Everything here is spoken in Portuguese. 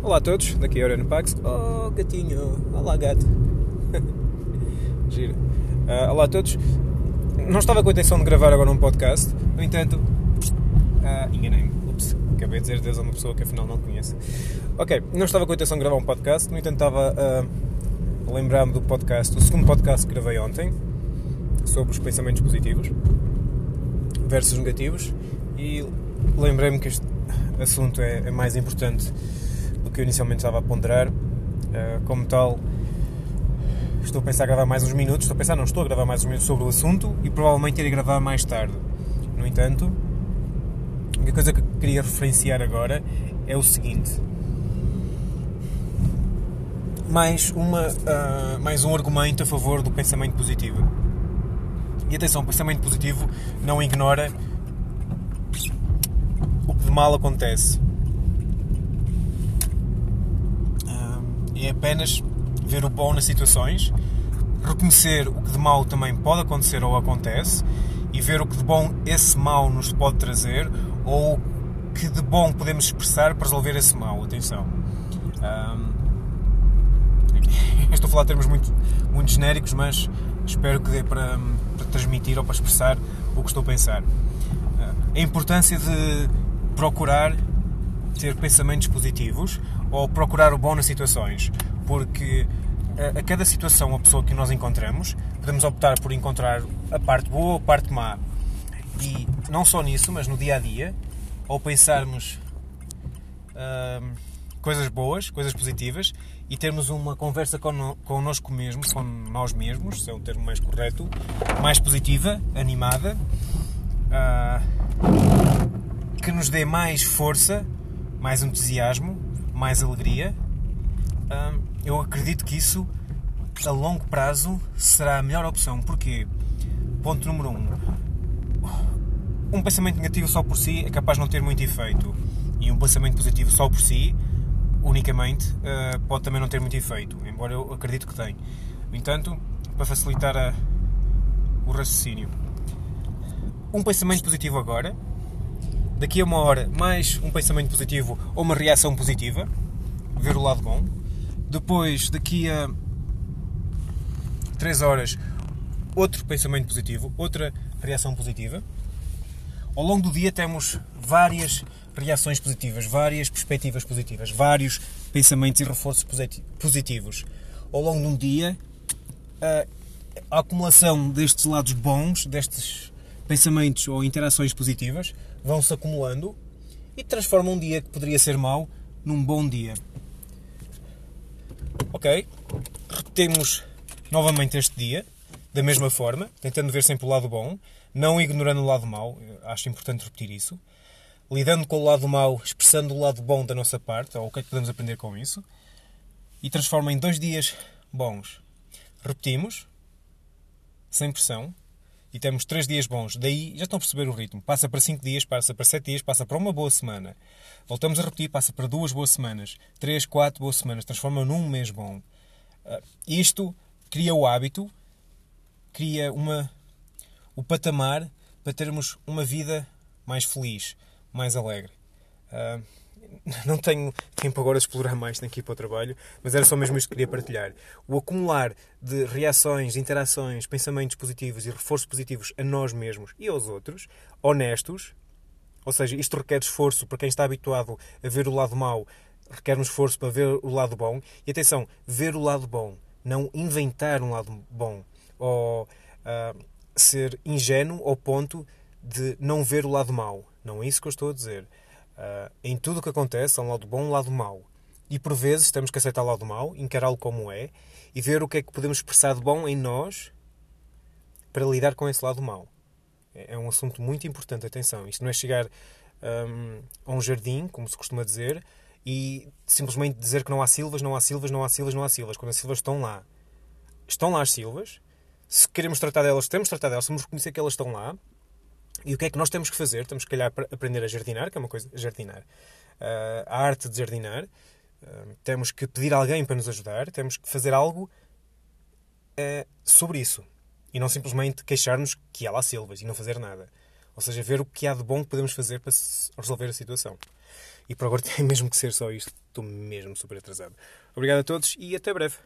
Olá a todos, daqui é Aurélio Pax. Oh, gatinho, olá gato. Giro. Uh, olá a todos. Não estava com a intenção de gravar agora um podcast, no entanto, uh, enganei-me. Ups, acabei de dizer Deus a uma pessoa que afinal não conhece. Ok, não estava com a intenção de gravar um podcast, no entanto estava a lembrar-me do podcast, o segundo podcast que gravei ontem, sobre os pensamentos positivos versus negativos, e lembrei-me que este assunto é, é mais importante do que eu inicialmente estava a ponderar. Uh, como tal, estou a pensar a gravar mais uns minutos. Estou a pensar, não, estou a gravar mais uns minutos sobre o assunto e provavelmente irei gravar mais tarde. No entanto, a coisa que queria referenciar agora é o seguinte. Mais, uma, uh, mais um argumento a favor do pensamento positivo. E atenção, o pensamento positivo não ignora o que de mal acontece. É apenas ver o bom nas situações, reconhecer o que de mal também pode acontecer ou acontece e ver o que de bom esse mal nos pode trazer ou o que de bom podemos expressar para resolver esse mal. Atenção. Um, estou a falar termos muito, muito genéricos, mas espero que dê para, para transmitir ou para expressar o que estou a pensar. A importância de procurar ter pensamentos positivos ou procurar o bom nas situações, porque a, a cada situação, a pessoa que nós encontramos, podemos optar por encontrar a parte boa ou a parte má. E não só nisso, mas no dia a dia, ou pensarmos hum, coisas boas, coisas positivas, e termos uma conversa con connosco mesmos, com nós mesmos, se é o termo mais correto, mais positiva, animada, uh, que nos dê mais força, mais entusiasmo mais alegria, eu acredito que isso a longo prazo será a melhor opção. Porquê? Ponto número um. Um pensamento negativo só por si é capaz de não ter muito efeito. E um pensamento positivo só por si, unicamente, ah, pode também não ter muito efeito. Embora eu acredito que tem. No entanto, para facilitar a, o raciocínio. Um pensamento positivo agora daqui a uma hora mais um pensamento positivo ou uma reação positiva, ver o lado bom. Depois, daqui a 3 horas, outro pensamento positivo, outra reação positiva. Ao longo do dia temos várias reações positivas, várias perspectivas positivas, vários pensamentos e reforços positivos. Ao longo de um dia, a acumulação destes lados bons, destes pensamentos ou interações positivas, vão-se acumulando e transformam um dia que poderia ser mau num bom dia. Ok, temos novamente este dia, da mesma forma, tentando ver sempre o lado bom, não ignorando o lado mau, acho importante repetir isso, lidando com o lado mau, expressando o lado bom da nossa parte, ou o que é que podemos aprender com isso, e transforma em dois dias bons. Repetimos, sem pressão, e temos 3 dias bons. Daí já estão a perceber o ritmo. Passa para 5 dias, passa para 7 dias, passa para uma boa semana. Voltamos a repetir, passa para duas boas semanas. 3, 4 boas semanas. Transforma num mês bom. Uh, isto cria o hábito, cria uma, o patamar para termos uma vida mais feliz, mais alegre. Uh, não tenho tempo agora de explorar mais, tenho que ir para o trabalho, mas era só mesmo isto que queria partilhar. O acumular de reações, interações, pensamentos positivos e reforços positivos a nós mesmos e aos outros, honestos, ou seja, isto requer esforço para quem está habituado a ver o lado mau, requer um esforço para ver o lado bom. E atenção, ver o lado bom, não inventar um lado bom, ou uh, ser ingênuo ao ponto de não ver o lado mau. Não é isso que eu estou a dizer. Uh, em tudo o que acontece há um lado bom e um lado mau. E por vezes temos que aceitar o lado mau, encará-lo como é e ver o que é que podemos expressar de bom em nós para lidar com esse lado mau. É, é um assunto muito importante, atenção. Isto não é chegar um, a um jardim, como se costuma dizer, e simplesmente dizer que não há silvas, não há silvas, não há silvas, não há silvas, quando as silvas estão lá. Estão lá as silvas. Se queremos tratar delas, temos de tratar delas, temos de reconhecer que elas estão lá e o que é que nós temos que fazer? Temos que, calhar, aprender a jardinar, que é uma coisa. Jardinar. Uh, a arte de jardinar. Uh, temos que pedir alguém para nos ajudar. Temos que fazer algo uh, sobre isso. E não simplesmente queixar-nos que há lá silvas e não fazer nada. Ou seja, ver o que há de bom que podemos fazer para resolver a situação. E por agora tem mesmo que ser só isto. Estou mesmo super atrasado. Obrigado a todos e até breve.